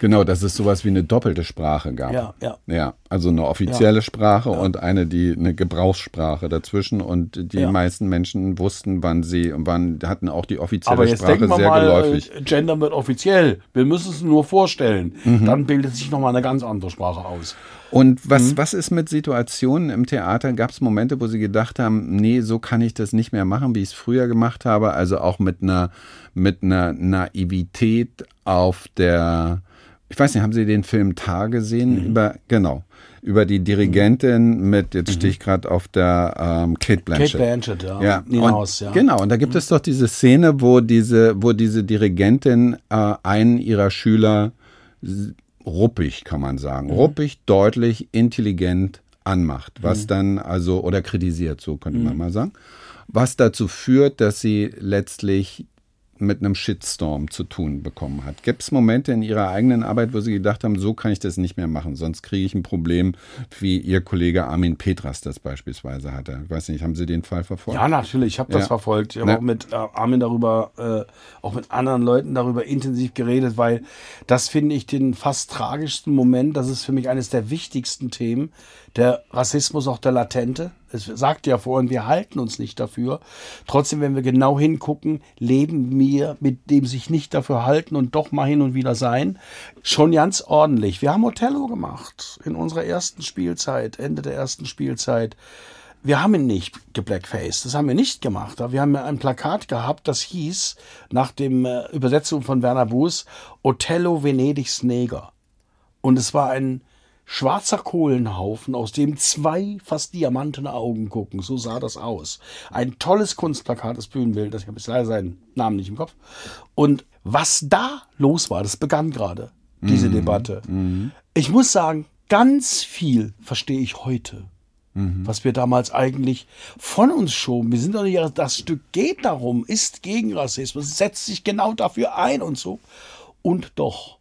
Genau, dass es sowas wie eine doppelte Sprache gab. Ja, ja. Ja, also eine offizielle ja. Sprache ja. und eine, die eine Gebrauchssprache dazwischen und die ja. meisten Menschen wussten, wann sie und wann hatten auch die offizielle Aber jetzt Sprache sehr mal, geläufig. Gender wird offiziell. Wir müssen es nur vorstellen. Mhm. Dann bildet sich nochmal eine ganz andere Sprache aus. Und was, mhm. was ist mit Situationen im Theater? Gab es Momente, wo Sie gedacht haben, nee, so kann ich das nicht mehr machen, wie ich es früher gemacht habe? Also auch mit einer, mit einer Naivität auf der, ich weiß nicht, haben Sie den Film Tar gesehen? Mhm. Über, genau, über die Dirigentin mit, jetzt stehe ich gerade auf der ähm, Kate Blanchett. Kate Blanchett, ja. ja. Und, ja. Genau, und da gibt mhm. es doch diese Szene, wo diese, wo diese Dirigentin äh, einen ihrer Schüler ruppig, kann man sagen. Mhm. Ruppig, deutlich, intelligent anmacht, was mhm. dann also, oder kritisiert, so könnte man mhm. mal sagen, was dazu führt, dass sie letztlich mit einem Shitstorm zu tun bekommen hat. Gibt es Momente in Ihrer eigenen Arbeit, wo Sie gedacht haben, so kann ich das nicht mehr machen, sonst kriege ich ein Problem, wie Ihr Kollege Armin Petras das beispielsweise hatte? Ich weiß nicht, haben Sie den Fall verfolgt? Ja, natürlich, ich habe das ja. verfolgt. Ich habe ne? auch mit äh, Armin darüber, äh, auch mit anderen Leuten darüber intensiv geredet, weil das finde ich den fast tragischsten Moment. Das ist für mich eines der wichtigsten Themen. Der Rassismus, auch der latente es sagt ja vorhin, wir halten uns nicht dafür. Trotzdem, wenn wir genau hingucken, leben wir mit dem sich nicht dafür halten und doch mal hin und wieder sein, schon ganz ordentlich. Wir haben Othello gemacht in unserer ersten Spielzeit, Ende der ersten Spielzeit. Wir haben ihn nicht geblackfaced, das haben wir nicht gemacht. Wir haben ein Plakat gehabt, das hieß, nach dem äh, Übersetzung von Werner Buß, Othello Venedigs Neger. Und es war ein schwarzer Kohlenhaufen, aus dem zwei fast diamantene Augen gucken. So sah das aus. Ein tolles Kunstplakat, das Bühnenbild. Ich habe jetzt leider seinen Namen nicht im Kopf. Und was da los war, das begann gerade, diese mhm. Debatte. Mhm. Ich muss sagen, ganz viel verstehe ich heute. Mhm. Was wir damals eigentlich von uns schoben. Wir sind doch nicht, das Stück geht darum, ist gegen Rassismus, setzt sich genau dafür ein und so. Und doch,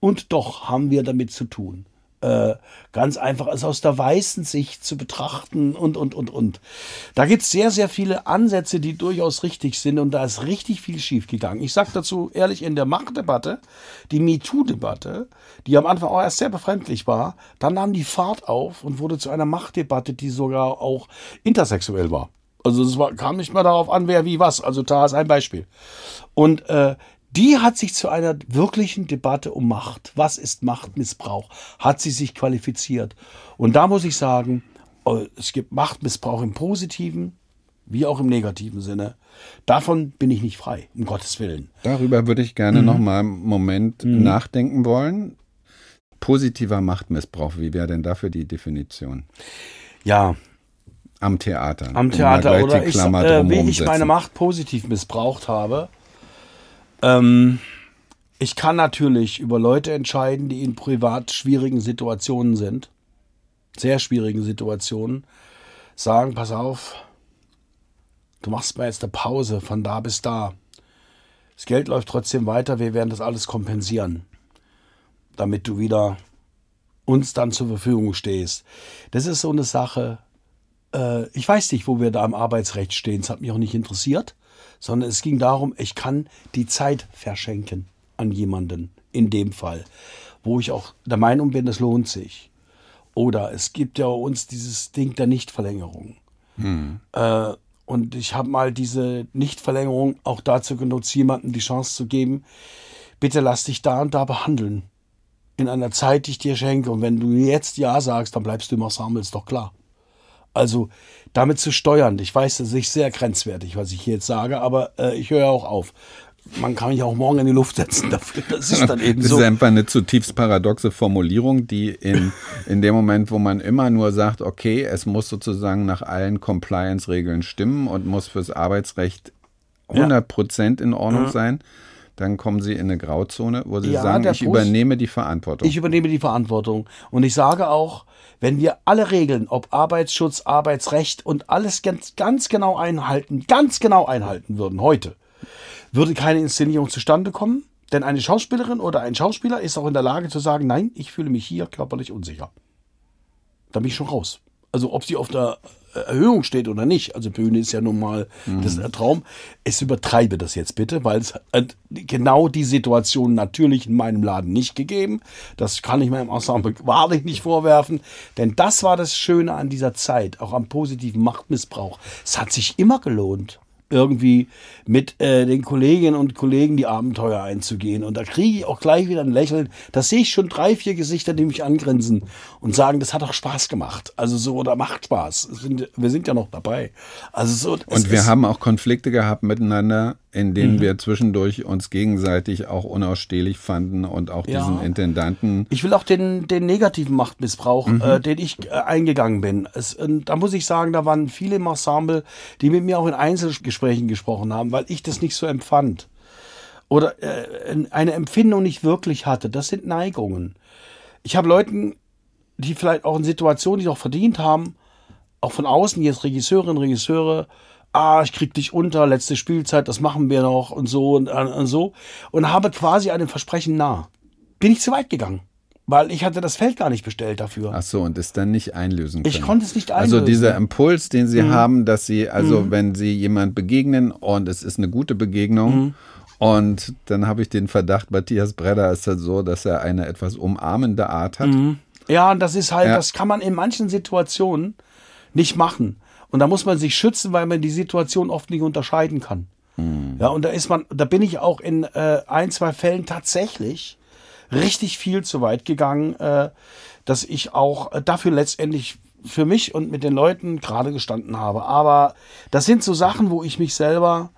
und doch haben wir damit zu tun äh, ganz einfach ist aus der weißen Sicht zu betrachten und, und, und, und. Da gibt es sehr, sehr viele Ansätze, die durchaus richtig sind und da ist richtig viel schiefgegangen. Ich sage dazu ehrlich, in der Machtdebatte, die MeToo-Debatte, die am Anfang auch erst sehr befremdlich war, dann nahm die Fahrt auf und wurde zu einer Machtdebatte, die sogar auch intersexuell war. Also es war, kam nicht mehr darauf an, wer wie was. Also da ist ein Beispiel. Und äh, die hat sich zu einer wirklichen Debatte um Macht, was ist Machtmissbrauch, hat sie sich qualifiziert. Und da muss ich sagen, äh, es gibt Machtmissbrauch im positiven wie auch im negativen Sinne. Davon bin ich nicht frei, um Gottes Willen. Darüber würde ich gerne mhm. noch mal einen Moment mhm. nachdenken wollen. Positiver Machtmissbrauch, wie wäre denn dafür die Definition? Ja, Am Theater. Am Theater oder ich, äh, wie ich meine. Macht positiv missbraucht habe. Ähm, ich kann natürlich über Leute entscheiden, die in privat schwierigen Situationen sind, sehr schwierigen Situationen, sagen, pass auf, du machst mir jetzt eine Pause von da bis da. Das Geld läuft trotzdem weiter, wir werden das alles kompensieren, damit du wieder uns dann zur Verfügung stehst. Das ist so eine Sache, äh, ich weiß nicht, wo wir da im Arbeitsrecht stehen. Es hat mich auch nicht interessiert, sondern es ging darum, ich kann die Zeit verschenken an jemanden, in dem Fall, wo ich auch der Meinung bin, es lohnt sich. Oder es gibt ja uns dieses Ding der Nichtverlängerung. Äh, und ich habe mal diese Nichtverlängerung auch dazu genutzt, jemandem die Chance zu geben, bitte lass dich da und da behandeln. In einer Zeit, die ich dir schenke. Und wenn du jetzt Ja sagst, dann bleibst du im Ensemble, ist doch klar. Also damit zu steuern, ich weiß, das ist sehr grenzwertig, was ich hier jetzt sage, aber äh, ich höre auch auf. Man kann mich auch morgen in die Luft setzen dafür. Das ist dann eben Das so. ist einfach eine zutiefst paradoxe Formulierung, die in, in dem Moment, wo man immer nur sagt, okay, es muss sozusagen nach allen Compliance-Regeln stimmen und muss fürs Arbeitsrecht 100 Prozent in Ordnung sein, dann kommen sie in eine Grauzone, wo sie Ja, sagen, ich Pos- übernehme die Verantwortung. Ich übernehme die Verantwortung. Und ich sage auch, wenn wir alle Regeln, ob Arbeitsschutz, Arbeitsrecht und alles ganz, ganz genau einhalten, ganz genau einhalten würden heute, würde keine Inszenierung zustande kommen. Denn eine Schauspielerin oder ein Schauspieler ist auch in der Lage zu sagen, nein, ich fühle mich hier körperlich unsicher. Da bin ich schon raus. Also ob sie auf der Erhöhung steht oder nicht, also Bühne ist ja nun mal das der Traum. Es übertreibe das jetzt bitte, weil es hat genau die Situation natürlich in meinem Laden nicht gegeben. Das kann ich meinem Ensemble wahrlich nicht vorwerfen, denn das war das Schöne an dieser Zeit, auch am positiven Machtmissbrauch. Es hat sich immer gelohnt irgendwie mit äh, den Kolleginnen und Kollegen die Abenteuer einzugehen. Und da kriege ich auch gleich wieder ein Lächeln. Da sehe ich schon drei, vier Gesichter, die mich angrinsen und sagen, das hat doch Spaß gemacht. Also so, oder macht Spaß. Sind, wir sind ja noch dabei. Also so, Und wir haben auch Konflikte gehabt miteinander, in Mhm. denen wir zwischendurch uns gegenseitig auch unausstehlich fanden und auch Ja. diesen Intendanten. Ich will auch den, den negativen Machtmissbrauch, Mhm. äh, den ich äh, eingegangen bin. Es, und da muss ich sagen, da waren viele im Ensemble, die mit mir auch in Einzelgesprächen gesprochen haben, weil ich das nicht so empfand. Oder äh, eine Empfindung nicht wirklich hatte. Das sind Neigungen. Ich habe Leuten, die vielleicht auch in Situationen, die noch verdient haben, auch von außen, jetzt Regisseurinnen, Regisseure, ah, ich krieg dich unter, letzte Spielzeit, das machen wir noch und so und, äh, und so. Und habe quasi einem Versprechen nah. Bin ich zu weit gegangen. Weil ich hatte das Feld gar nicht bestellt dafür. Ach so, und es dann nicht einlösen können. Ich konnte es nicht Also einlösen. Mhm. dieser Impuls, den Sie haben, dass Sie, also wenn Sie jemand begegnen und es ist eine gute Begegnung Mhm. und dann habe ich den Verdacht, Matthias Bredder ist halt so, dass er eine etwas umarmende Art hat. Ja, und das ist halt, Ja. das kann man in manchen Situationen nicht machen. Und da muss man sich schützen, weil man die Situation oft nicht unterscheiden kann. Ja, und da ist man, da bin ich auch in äh, ein, zwei Fällen tatsächlich richtig viel zu weit gegangen, äh, dass ich auch äh, dafür letztendlich für mich und mit den Leuten gerade gestanden habe. Aber das sind so Sachen, wo ich mich selber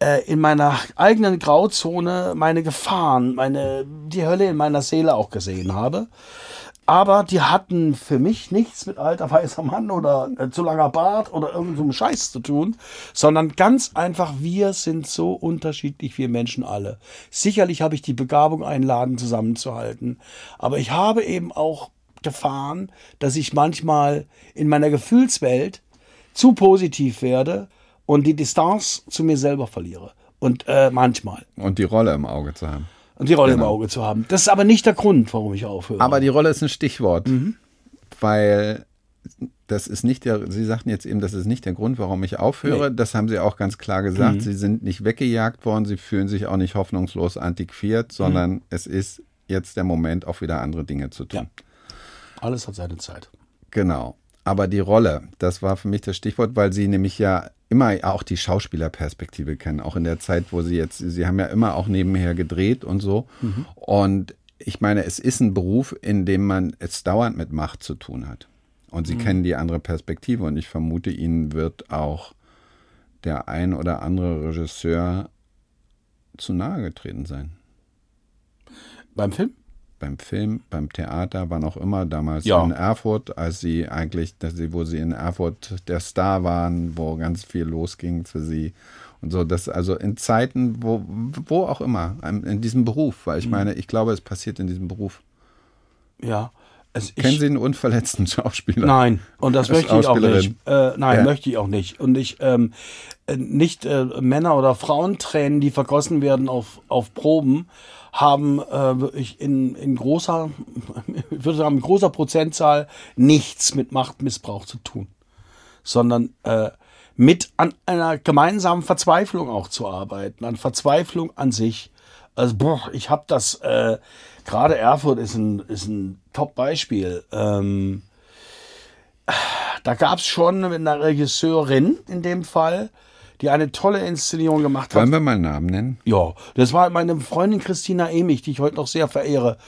äh, in meiner eigenen Grauzone meine Gefahren, meine, die Hölle in meiner Seele auch gesehen habe. Aber die hatten für mich nichts mit alter weißer Mann oder äh, zu langer Bart oder irgendeinem so Scheiß zu tun, sondern ganz einfach, wir sind so unterschiedlich, wir Menschen alle. Sicherlich habe ich die Begabung, einen Laden zusammenzuhalten, aber ich habe eben auch Gefahren, dass ich manchmal in meiner Gefühlswelt zu positiv werde und die Distanz zu mir selber verliere. Und äh, manchmal. Und die Rolle im Auge zu haben. Und die Rolle Genau. im Auge zu haben. Das ist aber nicht der Grund, warum ich aufhöre. Aber die Rolle ist ein Stichwort, Mhm. weil das ist nicht der, Sie sagten jetzt eben, das ist nicht der Grund, warum ich aufhöre. Nee. Das haben Sie auch ganz klar gesagt. Mhm. Sie sind nicht weggejagt worden, Sie fühlen sich auch nicht hoffnungslos antiquiert, sondern Mhm. es ist jetzt der Moment, auch wieder andere Dinge zu tun. Alles hat seine Zeit. Genau. Aber die Rolle, das war für mich das Stichwort, weil Sie nämlich ja immer auch die Schauspielerperspektive kennen, auch in der Zeit, wo Sie jetzt, Sie haben ja immer auch nebenher gedreht und so. Und ich meine, es ist ein Beruf, in dem man es dauernd mit Macht zu tun hat. Und Sie kennen die andere Perspektive und ich vermute, Ihnen wird auch der ein oder andere Regisseur zu nahe getreten sein. Beim Film? Beim Film, beim Theater, wann auch immer, damals Ja. in Erfurt, als sie eigentlich, dass sie, wo sie in Erfurt der Star waren, wo ganz viel losging für sie. Und so, das also in Zeiten, wo, wo auch immer, in diesem Beruf, weil ich Mhm. meine, ich glaube, es passiert in diesem Beruf. Ja. Also ich, Kennen Sie einen unverletzten Schauspieler? Nein, und das möchte ich auch nicht. Äh, nein, Ja. möchte ich auch nicht. Und ich ähm, äh, nicht äh, Männer oder Frauentränen, die vergossen werden auf, auf Proben, haben äh, in, in großer, ich würde sagen, in großer Prozentzahl nichts mit Machtmissbrauch zu tun, sondern äh, mit an einer gemeinsamen Verzweiflung auch zu arbeiten, an Verzweiflung an sich. Also, boah, ich habe das, äh, gerade Erfurt ist ein, ist ein Top-Beispiel. Ähm, da gab es schon eine Regisseurin in dem Fall, die eine tolle Inszenierung gemacht hat. Wollen wir mal einen Namen nennen? Ja, das war meine Freundin Christina Emich, die ich heute noch sehr verehre.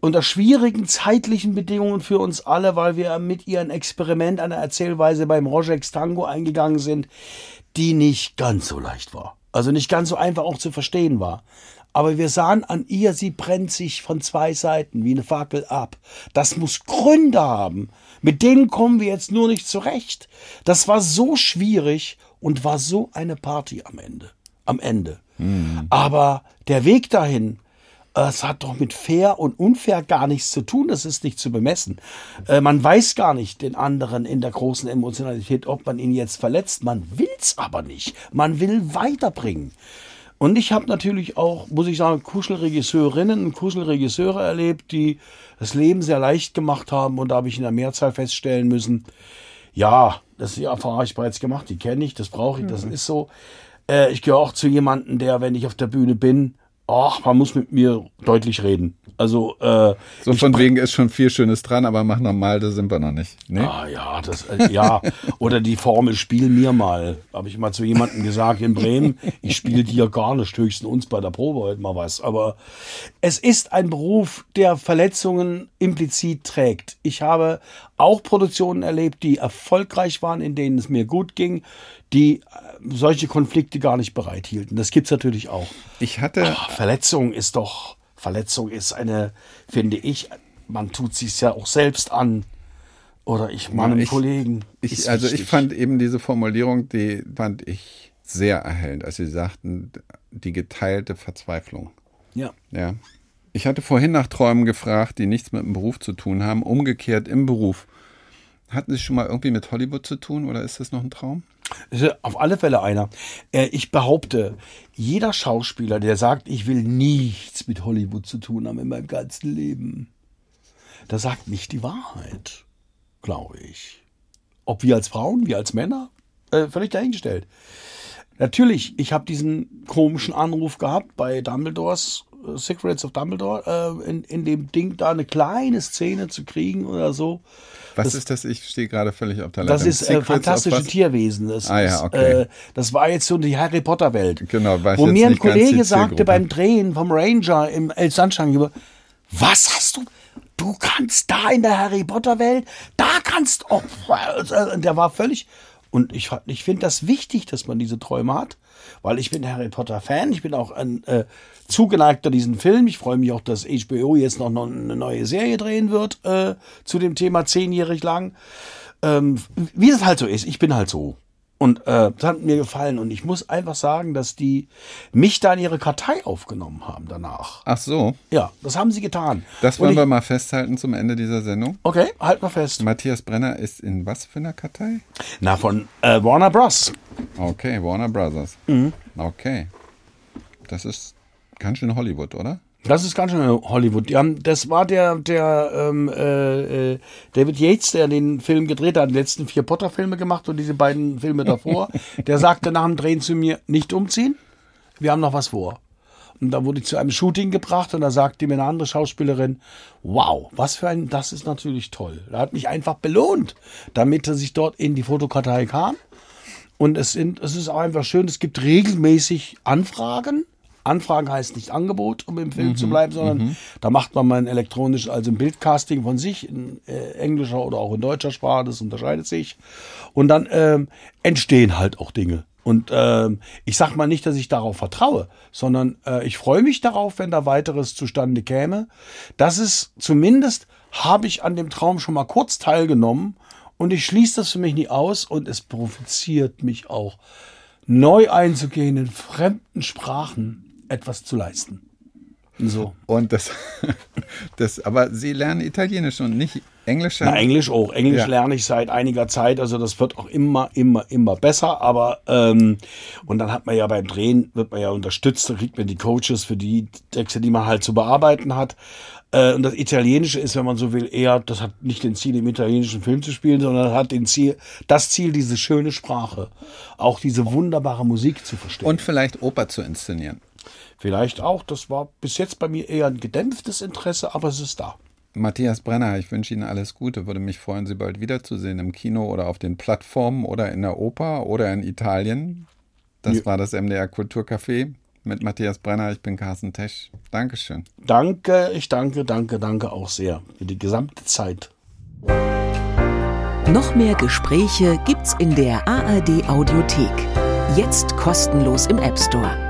Unter schwierigen zeitlichen Bedingungen für uns alle, weil wir mit ihr ein Experiment einer Erzählweise beim Rogex Tango eingegangen sind, die nicht ganz so leicht war. Also nicht ganz so einfach auch zu verstehen war. Aber wir sahen an ihr, sie brennt sich von zwei Seiten wie eine Fackel ab. Das muss Gründe haben. Mit denen kommen wir jetzt nur nicht zurecht. Das war so schwierig und war so eine Party am Ende. Am Ende. Aber der Weg dahin, es hat doch mit fair und unfair gar nichts zu tun. Das ist nicht zu bemessen. Äh, man weiß gar nicht den anderen in der großen Emotionalität, ob man ihn jetzt verletzt. Man will's aber nicht. Man will weiterbringen. Und ich habe natürlich auch, muss ich sagen, Kuschelregisseurinnen und Kuschelregisseure erlebt, die das Leben sehr leicht gemacht haben. Und da habe ich in der Mehrzahl feststellen müssen, ja, das die Erfahrung habe ich bereits gemacht, die kenne ich, das brauche ich, das ist so. Äh, ich gehöre auch zu jemandem, der, wenn ich auf der Bühne bin, ach, man muss mit mir deutlich reden. Also, äh, So von wegen ist schon viel Schönes dran, aber mach normal, da sind wir noch nicht. Nee? Ah ja, das äh, ja. Oder die Formel spiel mir mal. Habe ich mal zu jemandem gesagt in Bremen, ich spiele dir gar nicht, höchstens uns bei der Probe heute mal was. Aber es ist ein Beruf, der Verletzungen implizit trägt. Ich habe auch Produktionen erlebt, die erfolgreich waren, in denen es mir gut ging, die äh, solche Konflikte gar nicht bereithielten. Das gibt's natürlich auch. Ich hatte, Verletzung ist doch, Verletzung ist eine, finde ich, man tut sich ja auch selbst an. Oder ich meinem ich- Kollegen. ich, also ich wichtig. fand eben diese Formulierung, die fand ich sehr erhellend, als Sie sagten, die geteilte Verzweiflung. Ja. Ja. Ich hatte vorhin nach Träumen gefragt, die nichts mit dem Beruf zu tun haben. Umgekehrt im Beruf. Hatten Sie schon mal irgendwie mit Hollywood zu tun oder ist das noch ein Traum? Auf alle Fälle einer. Äh, Ich behaupte, jeder Schauspieler, der sagt, ich will nichts mit Hollywood zu tun haben in meinem ganzen Leben, der sagt nicht die Wahrheit, glaube ich. Ob wir als Frauen, wir als Männer, äh, völlig dahingestellt. Natürlich, ich habe diesen komischen Anruf gehabt bei Dumbledores äh, Secrets of Dumbledore, äh, in, in dem Ding da eine kleine Szene zu kriegen oder so. Was ist das? Ich stehe gerade völlig auf der Das Leitung. ist äh, fantastische? Tierwesen. Das, Ah ja, ist, okay. äh, das war jetzt so die Harry Potter Welt. Genau, ich Wo mir ein Kollege sagte beim Drehen vom Ranger im El Sunshine, über, was hast du? Du kannst da in der Harry Potter Welt, da kannst oh, der war völlig und ich, ich finde das wichtig, dass man diese Träume hat, weil ich bin Harry Potter Fan, ich bin auch ein äh, zugeneigter diesen Film. Ich freue mich auch, dass HBO jetzt noch, eine neue Serie drehen wird äh, zu dem Thema zehnjährig lang. Ähm, wie das halt so ist, ich bin halt so. Und äh, das hat mir gefallen. Und ich muss einfach sagen, dass die mich da in ihre Kartei aufgenommen haben danach. Ach so, Ja, das haben sie getan. das wollen ich, wir mal festhalten zum Ende dieser Sendung. Okay, halt mal fest. Matthias Brenner ist in was für einer Kartei? Na, von äh, Warner Bros. Okay, Warner Brothers. Mhm. Okay. Das ist ganz schön Hollywood, oder? Das ist ganz schön Hollywood. Haben, das war der, der ähm, äh, äh, David Yates, der den Film gedreht hat, die letzten vier Potter-Filme gemacht und diese beiden Filme davor. der sagte nach dem Drehen zu mir, nicht umziehen, wir haben noch was vor. Und da wurde ich zu einem Shooting gebracht und da sagte mir eine andere Schauspielerin, wow, was für ein, das ist natürlich toll. Er hat mich einfach belohnt, damit er sich dort in die Fotokartei kam. Und es, sind, es ist auch einfach schön, es gibt regelmäßig Anfragen. Anfragen heißt nicht Angebot, um im Film zu bleiben, sondern da macht man mal ein elektronisches, also ein Bildcasting von sich in äh, englischer oder auch in deutscher Sprache, das unterscheidet sich. Und dann ähm, entstehen halt auch Dinge. Und äh, ich sag mal nicht, dass ich darauf vertraue, sondern äh, ich freue mich darauf, wenn da weiteres zustande käme. Das ist zumindest habe ich an dem Traum schon mal kurz teilgenommen und ich schließe das für mich nie aus und es provoziert mich auch, neu einzugehen in fremden Sprachen etwas zu leisten. So. Und das, das, aber Sie lernen Italienisch und nicht Englisch? Na, Englisch auch. Englisch ja. lerne ich seit einiger Zeit. Also das wird auch immer, immer, immer besser. Aber ähm, und dann hat man ja beim Drehen wird man ja unterstützt. Da kriegt man die Coaches für die Texte, die man halt zu bearbeiten hat. Äh, und das Italienische ist, wenn man so will, eher, das hat nicht den Ziel, im italienischen Film zu spielen, sondern hat den Ziel, das Ziel, diese schöne Sprache, auch diese wunderbare Musik zu verstehen. Und vielleicht Oper zu inszenieren. Vielleicht auch, das war bis jetzt bei mir eher ein gedämpftes Interesse, aber es ist da. Matthias Brenner, ich wünsche Ihnen alles Gute. Würde mich freuen, Sie bald wiederzusehen im Kino oder auf den Plattformen oder in der Oper oder in Italien. Das ja. war das MDR Kulturcafé mit Matthias Brenner. Ich bin Carsten Tesch. Dankeschön. Danke, ich danke, danke, danke auch sehr für die gesamte Zeit. Noch mehr Gespräche gibt's in der ARD Audiothek. Jetzt kostenlos im App Store.